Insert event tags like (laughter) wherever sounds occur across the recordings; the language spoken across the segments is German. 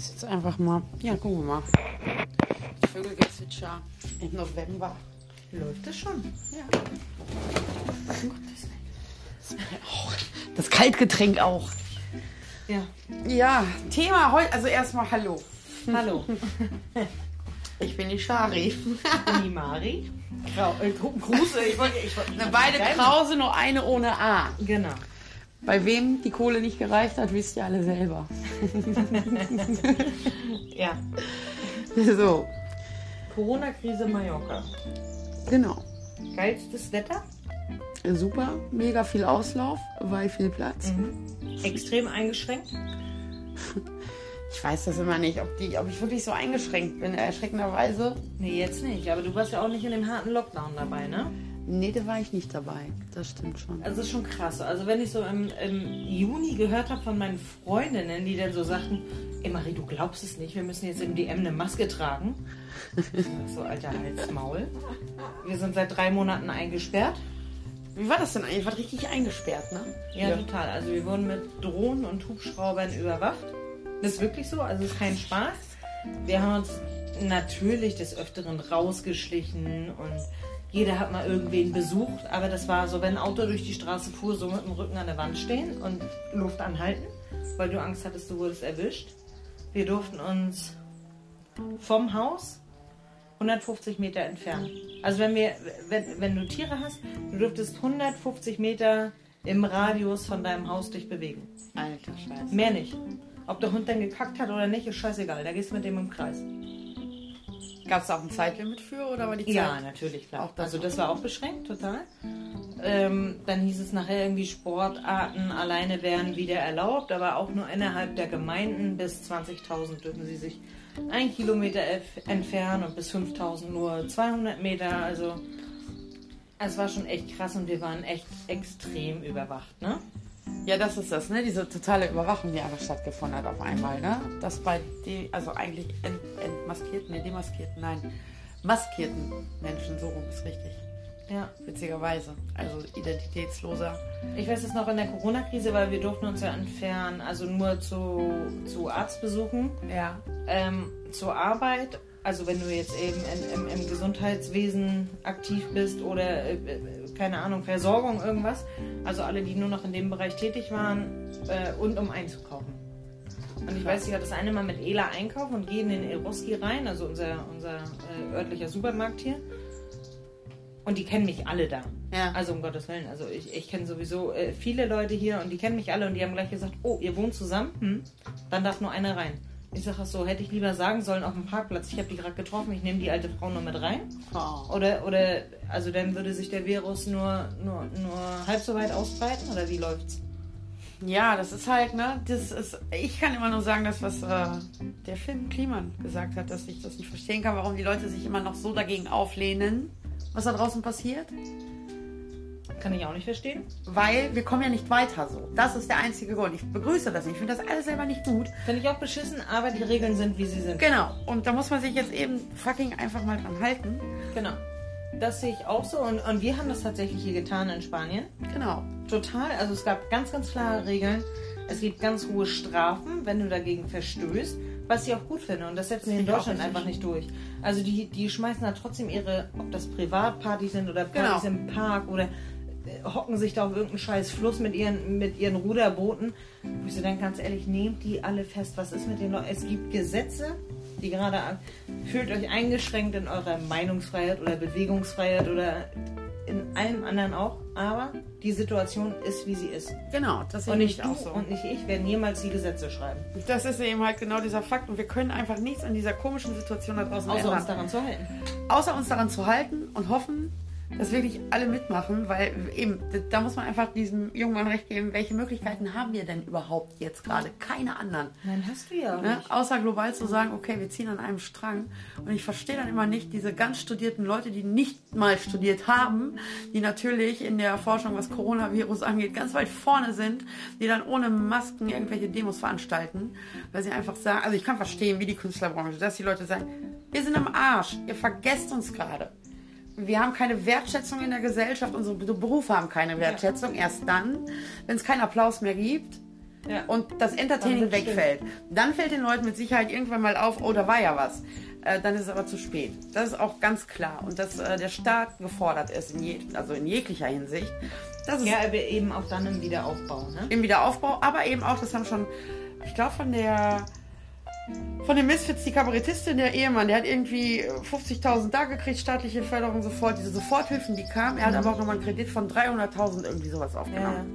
das jetzt einfach mal. Ja, gucken wir mal. Vögelgezwitscher im November. Läuft das schon? Ja. Auch. (laughs) Das Kaltgetränk auch. Ja. Ja, Thema heute, also erstmal Hallo. Hallo. (laughs) Ich bin die Shari. ich bin die Mari. Grau äh, Gruse. Ich wollte, ich wollte, (laughs) ich beide Krause, nur eine ohne A. Genau. Bei wem die Kohle nicht gereicht hat, wisst ihr alle selber. (laughs) Ja. So, Corona-Krise Mallorca. genau. Geilstes Wetter. Super, mega viel Auslauf, weil viel Platz. Extrem eingeschränkt. (laughs) Ich weiß das immer nicht, ob, die, ob ich wirklich so eingeschränkt bin, erschreckenderweise. Nee, jetzt nicht. Aber du warst ja auch nicht in dem harten Lockdown dabei, ne? Nee, da war ich nicht dabei. Das stimmt schon. Also das ist schon krass. Also wenn ich so im, im Juni gehört habe von meinen Freundinnen, die dann so sagten, ey Marie, du glaubst es nicht, wir müssen jetzt im DM eine Maske tragen. so alter Halsmaul. Wir sind seit drei Monaten eingesperrt. Wie war das denn eigentlich? War richtig eingesperrt, ne? Ja, total. Also wir wurden mit Drohnen und Hubschraubern überwacht. Das ist wirklich so, also es ist kein Spaß. Wir haben uns natürlich des Öfteren rausgeschlichen und jeder hat mal irgendwen besucht, aber das war so, wenn ein Auto durch die Straße fuhr, so mit dem Rücken an der Wand stehen und Luft anhalten, weil du Angst hattest, du wurdest erwischt. Wir durften uns vom Haus 150 Meter entfernen. Also wenn wir, wenn, wenn du Tiere hast, du dürftest 150 Meter im Radius von deinem Haus dich bewegen. Alter Scheiße. Mehr nicht. Ob der Hund dann gekackt hat oder nicht, ist scheißegal. Da gehst du mit dem im Kreis. Gab es da auch ein Zeitlimit für oder war die Zeit? Ja, natürlich, klar. Also das war auch beschränkt, total. Ähm, dann hieß es nachher irgendwie, Sportarten alleine wären wieder erlaubt, aber auch nur innerhalb der Gemeinden. Bis 20.000 dürfen sie sich ein Kilometer entfernen und bis 5.000 nur 200 Meter. Also es war schon echt krass und wir waren echt extrem überwacht, ne? Ja, das ist das, ne? Diese totale Überwachung, die einfach stattgefunden hat auf einmal, ne? Das bei die, also eigentlich ent, entmaskierten, ne, demaskierten, nein, maskierten Menschen, so rum ist richtig. Ja. Witzigerweise. Also identitätsloser. Ich weiß es noch in der Corona-Krise, weil wir durften uns ja entfernen, also nur zu, zu Arztbesuchen, Ja. ähm, zur Arbeit. Also wenn du jetzt eben in, im, im Gesundheitswesen aktiv bist oder äh, äh, keine Ahnung, Versorgung, irgendwas. Also alle, die nur noch in dem Bereich tätig waren äh, und um einzukaufen. Und ich weiß, ich hatte das eine Mal mit Ela einkaufen und gehe in den Eroski rein, also unser, unser äh, örtlicher Supermarkt hier. Und die kennen mich alle da. Ja. Also um Gottes Willen. Also ich, ich kenne sowieso äh, viele Leute hier und die kennen mich alle und die haben gleich gesagt, oh, ihr wohnt zusammen? Hm? Dann darf nur einer rein. Ich sage so, hätte ich lieber sagen sollen auf dem Parkplatz, ich habe die gerade getroffen, ich nehme die alte Frau nur mit rein. Oh. Oder, oder, also dann würde sich der Virus nur, nur, nur halb so weit ausbreiten oder wie läuft's? Ja, das ist halt, ne? Das ist, ich kann immer nur sagen, das, was äh, der Film Kliman gesagt hat, dass ich das nicht verstehen kann, warum die Leute sich immer noch so dagegen auflehnen, was da draußen passiert. Kann ich auch nicht verstehen. Weil wir kommen ja nicht weiter so. Das ist der einzige Grund. Ich begrüße das nicht. Ich finde das alles selber nicht gut. Finde ich auch beschissen, aber die Regeln sind, wie sie sind. Genau. Und da muss man sich jetzt eben fucking einfach mal dran halten. Genau. Das sehe ich auch so und, und wir haben das tatsächlich hier getan in Spanien. Genau. Total. Also es gab ganz, ganz klare Regeln. Es gibt ganz hohe Strafen, wenn du dagegen verstößt, was ich auch gut finde. Und das setzen die in Deutschland einfach nicht durch. Also die, die schmeißen da trotzdem ihre, ob das Privatpartys sind oder Partys Genau. im Park oder hocken sich da auf irgendeinen scheiß Fluss mit ihren, mit ihren Ruderbooten. Wo ich so denke, ganz ehrlich, nehmt die alle fest. Was ist mit den Leuten? Es gibt Gesetze, die gerade an- fühlt euch eingeschränkt in eurer Meinungsfreiheit oder Bewegungsfreiheit oder in allem anderen auch. Aber die Situation ist, wie sie ist. Genau. Das sehe Und ich nicht du auch so. und nicht ich werden jemals die Gesetze schreiben. Das ist eben halt genau dieser Fakt. Und wir können einfach nichts an dieser komischen Situation da draußen Außer ändern. uns daran zu halten. außer uns daran zu halten und hoffen, dass wirklich alle mitmachen, weil eben, da muss man einfach diesem jungen Mann recht geben, welche Möglichkeiten haben wir denn überhaupt jetzt gerade? Keine anderen. Nein, hast du ja Ne? Außer global zu sagen, okay, wir ziehen an einem Strang. Und ich verstehe dann immer nicht diese ganz studierten Leute, die nicht mal studiert haben, die natürlich in der Forschung, was Coronavirus angeht, ganz weit vorne sind, die dann ohne Masken irgendwelche Demos veranstalten, weil sie einfach sagen, also ich kann verstehen, wie die Künstlerbranche, dass die Leute sagen, wir sind am Arsch, ihr vergesst uns gerade. Wir haben keine Wertschätzung in der Gesellschaft, unsere Berufe haben keine Wertschätzung. Erst dann, wenn es keinen Applaus mehr gibt, Ja. und das Entertaining wegfällt, dann fällt den Leuten mit Sicherheit irgendwann mal auf, oh, da war ja was. Äh, dann ist es aber zu spät. Das ist auch ganz klar. Und dass äh, der Staat gefordert ist, in je, also in jeglicher Hinsicht. Das ist Ja, aber eben auch dann im Wiederaufbau, ne? im Wiederaufbau, aber eben auch, das haben schon, ich glaube, von der von den Misfits, die Kabarettistin, der Ehemann, der hat irgendwie 50.000 da gekriegt, staatliche Förderung sofort, diese Soforthilfen, die kamen. Er hat aber auch nochmal einen Kredit von 300.000 irgendwie sowas aufgenommen.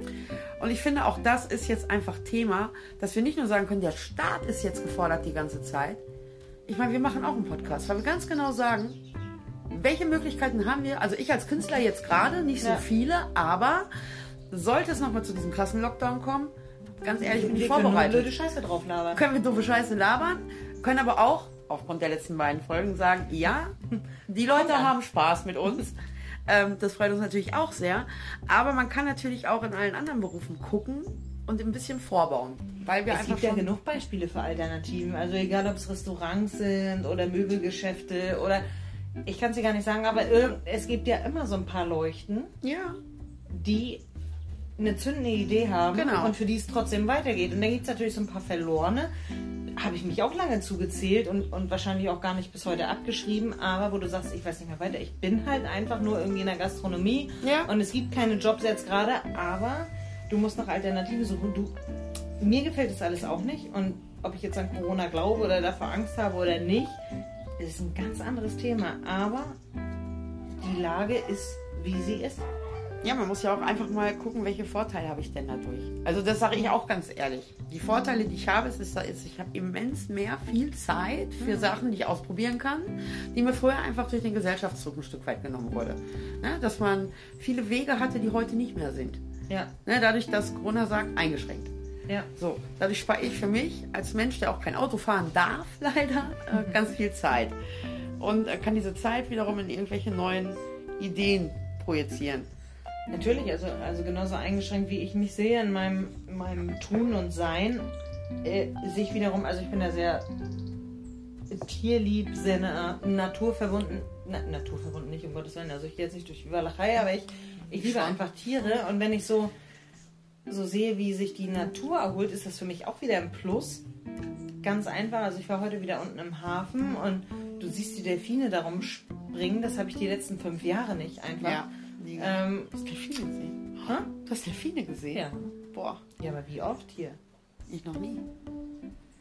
Und ich finde, auch das ist jetzt einfach Thema, dass wir nicht nur sagen können, der Staat ist jetzt gefordert die ganze Zeit. Ich meine, wir machen auch einen Podcast, weil wir ganz genau sagen, welche Möglichkeiten haben wir? Also ich als Künstler jetzt gerade, nicht so Ja. viele, aber sollte es nochmal zu diesem krassen Lockdown kommen, ganz ehrlich, bin ich Wir können vorbereitet blöde Scheiße drauf labern. können wir doofe Scheiße labern, können aber auch aufgrund der letzten beiden Folgen sagen, ja, die Leute haben Spaß mit uns. Ähm, das freut uns natürlich auch sehr. Aber man kann natürlich auch in allen anderen Berufen gucken und ein bisschen vorbauen. Weil wir Es einfach gibt ja genug Beispiele für Alternativen. Also egal, ob es Restaurants sind oder Möbelgeschäfte oder ich kann es dir gar nicht sagen, aber es gibt ja immer so ein paar Leuchten, Ja, die eine zündende Idee haben Genau. und für die es trotzdem weitergeht. Und dann gibt es natürlich so ein paar Verlorene. Habe ich mich auch lange zugezählt und, und wahrscheinlich auch gar nicht bis heute abgeschrieben, aber wo du sagst, ich weiß nicht mehr weiter, ich bin halt einfach nur irgendwie in der Gastronomie Ja. und es gibt keine Jobs jetzt gerade, aber du musst nach Alternativen suchen. Du, mir gefällt das alles auch nicht und ob ich jetzt an Corona glaube oder davor Angst habe oder nicht, ist ein ganz anderes Thema. Aber die Lage ist, wie sie ist. Ja, man muss ja auch einfach mal gucken, welche Vorteile habe ich denn dadurch. Also das sage ich auch ganz ehrlich. Die Vorteile, die ich habe, ist, ist, ich habe immens mehr viel Zeit für Sachen, die ich ausprobieren kann, die mir früher einfach durch den Gesellschaftsdruck ein Stück weit genommen wurde. Ne? Dass man viele Wege hatte, die heute nicht mehr sind. Ja, Ne? Dadurch, dass Corona sagt, eingeschränkt. ja. So, dadurch spare ich für mich als Mensch, der auch kein Auto fahren darf, (laughs) leider, äh, ganz viel Zeit. Und äh, kann diese Zeit wiederum in irgendwelche neuen Ideen projizieren. Natürlich, also, also genauso eingeschränkt wie ich mich sehe in meinem, in meinem Tun und Sein, äh, sehe ich wiederum, also ich bin da sehr tierlieb, sehr na, naturverbunden, na, naturverbunden nicht, um Gottes Willen, also ich gehe jetzt nicht durch die Walachei, aber ich, ich liebe einfach Tiere und wenn ich so, so sehe, wie sich die Natur erholt, ist das für mich auch wieder ein Plus. Ganz einfach, also ich war heute wieder unten im Hafen und du siehst die Delfine darum springen, das habe ich die letzten fünf Jahre nicht einfach. Ja. Die, Ähm, du hast Delfine gesehen. Hä? Du hast Delfine gesehen? Ja. Boah, Ja, aber wie oft hier? ich noch nie.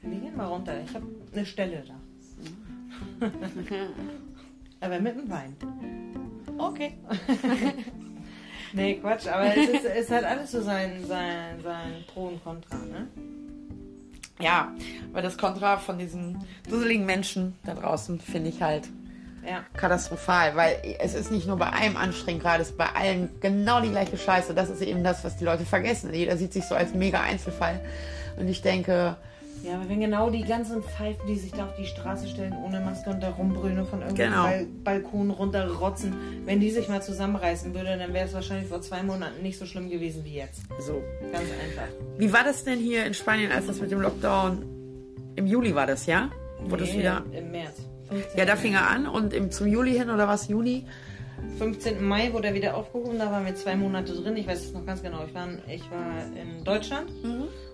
Wir gehen mal runter. Ich habe eine Stelle da. (laughs) aber mit dem Wein. Okay. (laughs) Nee, Quatsch, aber es, ist, es hat alles so sein, sein, sein Pro und Contra, ne? Ja, aber das Kontra von diesen dusseligen Menschen da draußen finde ich halt Ja. katastrophal, weil es ist nicht nur bei einem anstrengend gerade, es ist bei allen genau die gleiche Scheiße. Das ist eben das, was die Leute vergessen. Jeder sieht sich so als mega Einzelfall. Und ich denke, Ja, aber wenn genau die ganzen Pfeifen, die sich da auf die Straße stellen, ohne Maske und da rumbrüllen und von irgendeinem Genau. Bal Balkon runterrotzen, wenn die sich mal zusammenreißen würde, dann wäre es wahrscheinlich vor zwei Monaten nicht so schlimm gewesen wie jetzt. so. Ganz einfach. Wie war das denn hier in Spanien, als das mit dem Lockdown im Juli war das, ja? Das Nee, wieder. Im März. 15. Ja, da fing er an und im, zum Juli hin oder was? Juni? 15. Mai wurde er wieder aufgehoben, da waren wir zwei Monate drin. Ich weiß es noch ganz genau. Ich war, ich war in Deutschland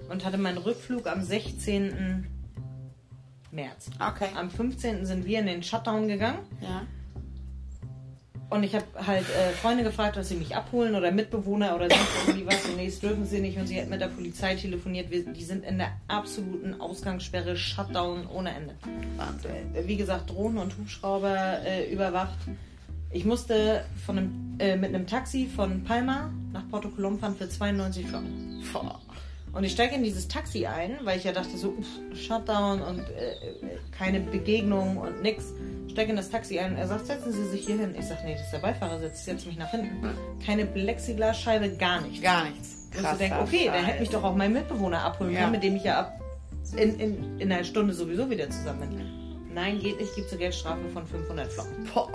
und hatte meinen Rückflug am 16. März. Okay. Am 15. sind wir in den Shutdown gegangen Ja. Und ich habe halt äh, Freunde gefragt, dass sie mich abholen oder Mitbewohner oder sonst irgendwie was. Und nee, das dürfen sie nicht und sie hat mit der Polizei telefoniert. Wir, die sind in der absoluten Ausgangssperre, Shutdown ohne Ende. Wahnsinn. Äh, wie gesagt, Drohnen und Hubschrauber äh, überwacht. Ich musste von einem, äh, mit einem Taxi von Palma nach Porto Colom fahren für 92 Flocken. Boah. Und ich steige in dieses Taxi ein, weil ich ja dachte so, uff, Shutdown und äh, äh, keine Begegnung und nix. Steige in das Taxi ein. Er sagt, setzen Sie sich hier hin. Ich sage, nee, das ist der Beifahrersitz. Ich setze mich nach hinten. Keine Plexiglasscheibe, gar nichts. Gar nichts. Und ich denke, okay, dann hätte mich doch auch mein Mitbewohner abholen Ja. können, mit dem ich ja ab in, in, in einer Stunde sowieso wieder zusammen bin. Nein, geht nicht, gibt so Geldstrafe von 500 Flocken. Boah.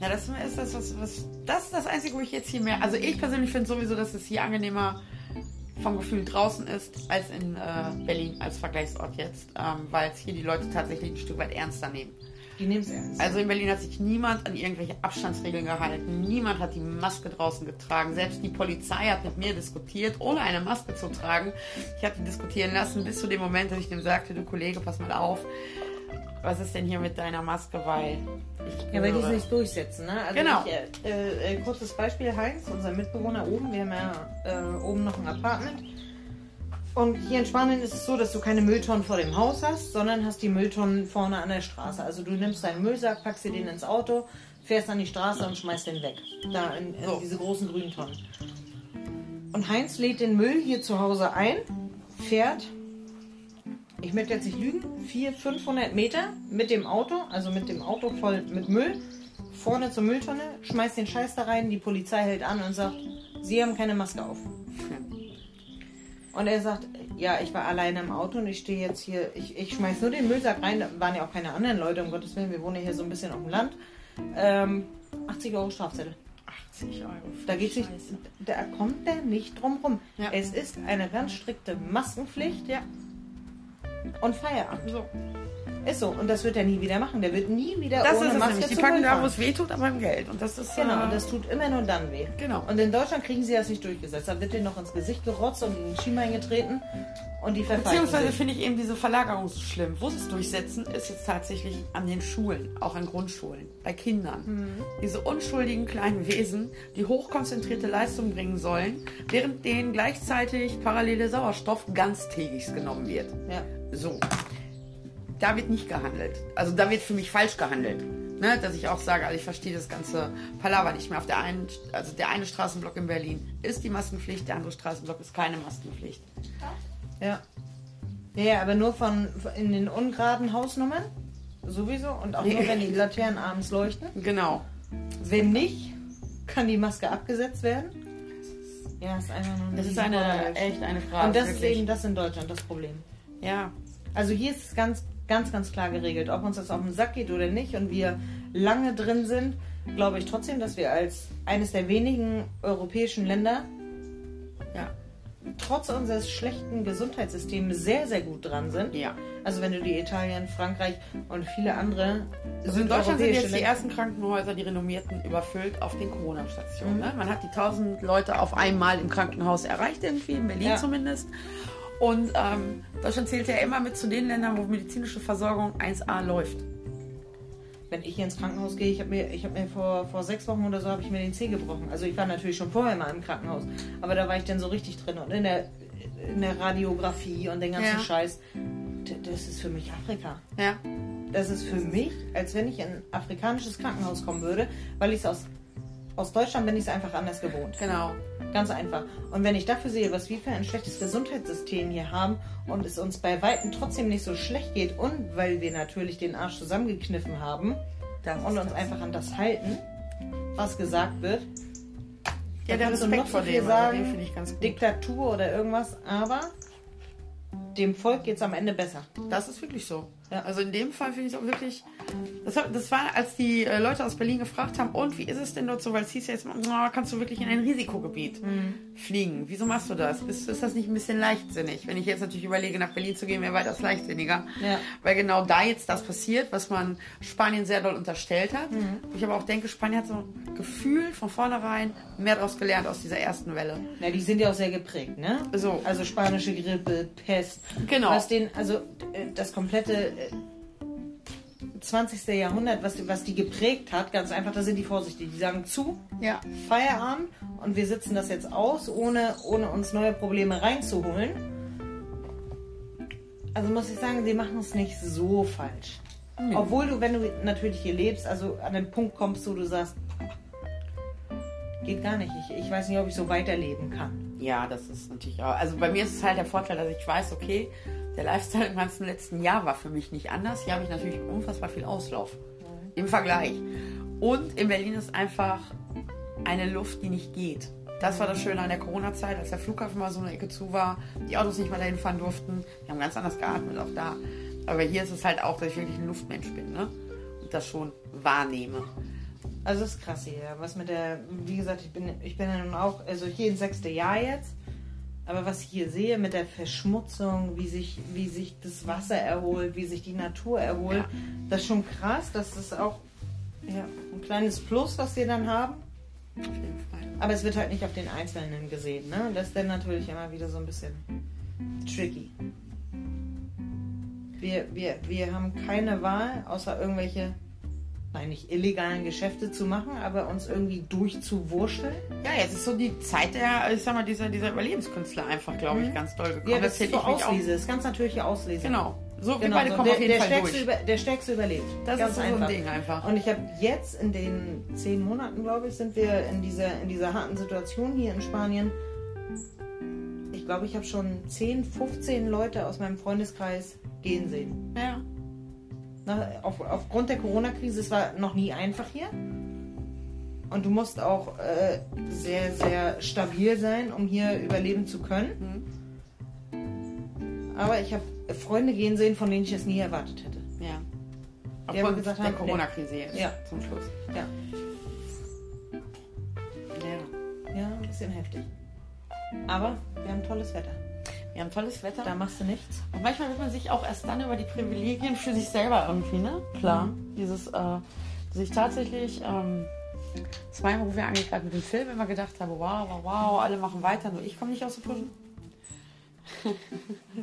Ja, das ist das, was, was, das ist das Einzige, wo ich jetzt hier mehr. Also ich persönlich finde sowieso, dass es hier angenehmer vom Gefühl draußen ist als in äh, Berlin als Vergleichsort jetzt, ähm, weil es hier die Leute tatsächlich ein Stück weit ernster nehmen. Die nehmen es ernst. Also in Berlin hat sich niemand an irgendwelche Abstandsregeln gehalten. Niemand hat die Maske draußen getragen. Selbst die Polizei hat mit mir diskutiert, ohne eine Maske zu tragen. Ich habe die diskutieren lassen bis zu dem Moment, dass ich dem sagte, du Kollege, pass mal auf. Was ist denn hier mit deiner Maske? Weil ich Ja, weil die es gehöre- nicht durchsetzen, ne? Also Genau. Ich, äh, äh, kurzes Beispiel, Heinz, unser Mitbewohner oben, wir haben ja äh, oben noch ein Apartment. Und hier in Spanien ist es so, dass du keine Mülltonnen vor dem Haus hast, sondern hast die Mülltonnen vorne an der Straße. Also du nimmst deinen Müllsack, packst dir den ins Auto, fährst an die Straße und schmeißt den weg. Da in, in So. diese großen grünen Tonnen. Und Heinz lädt den Müll hier zu Hause ein, fährt, ich möchte jetzt nicht lügen, 400, 500 Meter mit dem Auto, also mit dem Auto voll mit Müll, vorne zur Mülltonne, schmeißt den Scheiß da rein, die Polizei hält an und sagt, Sie haben keine Maske auf. Und er sagt, ja, ich war alleine im Auto und ich stehe jetzt hier, ich, ich schmeiß nur den Müllsack rein, da waren ja auch keine anderen Leute, um Gottes Willen, wir wohnen ja hier so ein bisschen auf dem Land. Ähm, 80 Euro Strafzettel. 80 Euro. Da geht sich, da kommt der nicht drum rum. Ja. Es ist eine ganz strikte Maskenpflicht Ja, und Feierabend. so. Ist so. Und das wird er nie wieder machen. Der wird nie wieder Das ohne ist es Maske nämlich. Die packen da, wo es weh tut, aber im Geld. Und das ist. Genau, äh, und das tut immer nur dann weh. Genau. Und in Deutschland kriegen sie das nicht durchgesetzt. Da wird denen noch ins Gesicht gerotzt und in den Schienbein getreten und die Beziehungsweise finde ich eben diese Verlagerung so schlimm. Wo sie es durchsetzen, ist jetzt tatsächlich an den Schulen, auch an Grundschulen, bei Kindern. Mhm. Diese unschuldigen kleinen Wesen, die hochkonzentrierte Leistung bringen sollen, während denen gleichzeitig parallele Sauerstoff ganztägig genommen wird. Ja. So. Da wird nicht gehandelt. Also da wird für mich falsch gehandelt. Ne, dass ich auch sage, also ich verstehe das ganze Palaver nicht mehr. Auf der einen, also der eine Straßenblock in Berlin ist die Maskenpflicht, der andere Straßenblock ist keine Maskenpflicht. Ja. Ja, aber nur von in den ungeraden Hausnummern. Sowieso. Und auch nur, wenn die Laternen abends leuchten. Genau. Wenn nicht, kann die Maske abgesetzt werden. Ja, ist einfach nur Das ist eine, echt eine Frage. Und das ist wirklich. eben das in Deutschland das Problem. Ja, Also hier ist es ganz, ganz, ganz klar geregelt, ob uns das auf den Sack geht oder nicht und wir lange drin sind, glaube ich trotzdem, dass wir als eines der wenigen europäischen Länder ja, trotz unseres schlechten Gesundheitssystems sehr, sehr gut dran sind. ja. Also wenn du die Italien, Frankreich und viele andere Also in Deutschland sind jetzt die ersten Krankenhäuser, die renommierten, überfüllt auf den Corona-Stationen. Ne? Man hat die 1000 Leute auf einmal im Krankenhaus erreicht, irgendwie, in Berlin Ja. zumindest. Und ähm, Deutschland zählt ja immer mit zu den Ländern, wo medizinische Versorgung 1A läuft. wenn ich hier ins Krankenhaus gehe, ich habe mir, ich hab mir vor, vor sechs Wochen oder so habe ich mir den Zeh gebrochen. Also ich war natürlich schon vorher mal im Krankenhaus, aber da war ich dann so richtig drin und in der, in der Radiografie und den ganzen Ja. Scheiß. Das ist für mich Afrika. Ja, Das ist für mich, als wenn ich in ein afrikanisches Krankenhaus kommen würde, weil ich es aus, aus Deutschland bin ich es einfach anders gewohnt. genau. Ganz einfach. Und wenn ich dafür sehe, was wir für ein schlechtes Gesundheitssystem hier haben und es uns bei Weitem trotzdem nicht so schlecht geht und weil wir natürlich den Arsch zusammengekniffen haben Das und uns das. einfach an das halten, was gesagt wird. Ja, der Respekt vor dem, sagen, den finde ich ganz gut. Diktatur oder irgendwas, aber dem Volk geht es am Ende besser. Das ist wirklich so. Ja. Also in dem Fall finde ich es auch wirklich. Das, das war, als die äh, Leute aus Berlin gefragt haben, und wie ist es denn dort so? Weil es hieß ja jetzt, oh, kannst du wirklich in ein Risikogebiet fliegen? Wieso machst du das? Ist, ist das nicht ein bisschen leichtsinnig? Wenn ich jetzt natürlich überlege, nach Berlin zu gehen, wäre weitaus leichtsinniger. Ja. Weil genau da jetzt das passiert, was man Spanien sehr doll unterstellt hat. Ich aber auch denke, Spanien hat so ein Gefühl von vornherein mehr daraus gelernt aus dieser ersten Welle. Na, die sind ja auch sehr geprägt, ne? So. Also spanische Grippe, Pest. Genau. Was den, also äh, das komplette 20. Jahrhundert, was, was die geprägt hat, ganz einfach, da sind die vorsichtig. Die sagen zu, Ja. Feierabend und wir sitzen das jetzt aus, ohne, ohne uns neue Probleme reinzuholen. Also muss ich sagen, sie machen es nicht so falsch. Obwohl du, wenn du natürlich hier lebst, also an den Punkt kommst, wo du sagst, geht gar nicht. Ich, ich weiß nicht, ob ich so weiterleben kann. Ja, das ist natürlich auch. Also bei mir ist es halt der Vorteil, dass ich weiß, okay, der Lifestyle im ganzen letzten Jahr war für mich nicht anders. Hier habe ich natürlich unfassbar viel Auslauf im Vergleich. Und in Berlin ist einfach eine Luft, die nicht geht. Das war das Schöne an der Corona-Zeit, als der Flughafen mal so eine Ecke zu war, die Autos nicht mal dahin fahren durften. Wir haben ganz anders geatmet, auch da. Aber hier ist es halt auch, dass ich wirklich ein Luftmensch bin, ne? Und das schon wahrnehme. Also das ist krass hier. Was mit der, wie gesagt, ich bin, ich bin ja nun auch, also hier ins sechste Jahr jetzt. Aber was ich hier sehe mit der Verschmutzung, wie sich, wie sich das Wasser erholt, wie sich die Natur erholt, Ja. das ist schon krass. Das ist auch ja, ein kleines Plus, was wir dann haben. Auf jeden Fall. Aber es wird halt nicht auf den Einzelnen gesehen. Ne? Das ist dann natürlich immer wieder so ein bisschen tricky. Wir, wir, wir haben keine Wahl, außer irgendwelche, nein, nicht illegalen Geschäfte zu machen, aber uns irgendwie durchzuwurschteln. Ja, jetzt ist so die Zeit der, ich sag mal, dieser, dieser Überlebenskünstler einfach, glaube ich, ganz doll gekommen. Ja, das ist zähl so. Auslese, das ist ganz natürliche Auslese. Genau. So, wir Genau, beide so. kommen der, auf jeden der, Fall Stärkste durch. über, der Stärkste überlebt. Das Ganz ist so ein einfach. Ding einfach. Und ich habe jetzt in den zehn Monaten, glaube ich, sind wir in dieser, in dieser harten Situation hier in Spanien. Ich glaube, ich habe schon 10, 15 Leute aus meinem Freundeskreis gehen sehen. Ja. Na, auf, aufgrund der Corona-Krise, es war noch nie einfach hier. Und du musst auch äh, sehr, sehr stabil sein, um hier überleben zu können. Aber ich habe Freunde gehen sehen, von denen ich es nie erwartet hätte. Ja. Die haben Aufgrund gesagt der Corona-Krise jetzt Ja. zum Schluss. Ja. Ja. Ja, ein bisschen heftig. Aber wir haben tolles Wetter. Wir haben tolles Wetter. Da machst du nichts. Und manchmal wird man sich auch erst dann über die Privilegien für sich selber irgendwie, ne? Klar. Dieses, äh, dass ich tatsächlich ähm, zweimal, wo wir eigentlich gerade mit dem Film immer gedacht haben, wow, wow, wow, alle machen weiter, nur ich komme nicht aus der Puschen.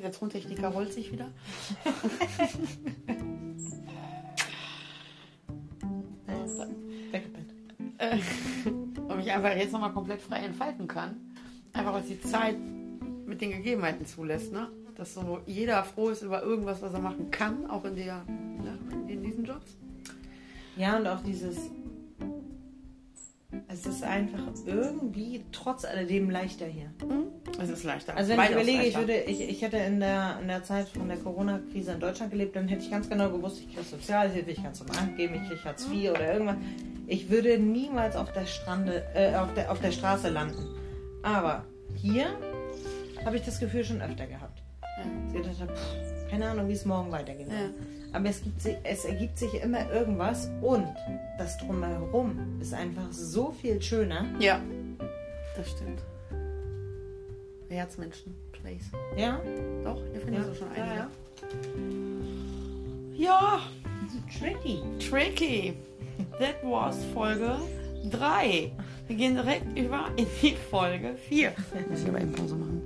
Der Tontechniker rollt sich wieder. (laughs) Äh, (laughs) und mich einfach jetzt nochmal komplett frei entfalten kann. Einfach weil es die Zeit mit den Gegebenheiten zulässt, ne? Dass so jeder froh ist über irgendwas, was er machen kann, auch in der, ne, in diesen Jobs. Ja, und auch dieses. Es ist einfach irgendwie trotz alledem leichter hier. Es ist leichter. Also wenn ich Weitaus überlege, ich, würde, ich, ich hätte in der, in der Zeit von der Corona-Krise in Deutschland gelebt, dann hätte ich ganz genau gewusst, ich kriege Sozialhilfe, ich kann zum Amt geben, ich kriege Hartz IV oder irgendwas. Ich würde niemals auf der, Strande, äh, auf der, auf der Straße landen. Aber hier habe ich das Gefühl schon öfter gehabt. Ja. Ich gedacht habe, pff, keine Ahnung, wie es morgen weitergeht. Ja. Aber es, gibt, es ergibt sich immer irgendwas und das Drumherum ist einfach so viel schöner. Ja, das stimmt. Herzmenschen, Place. Ja, Doch, hier findest du schon ja, einige. ja. Ja, Tricky. tricky. That was Folge 3. Wir gehen direkt über in die Folge 4. Muss ich aber eben Pause machen.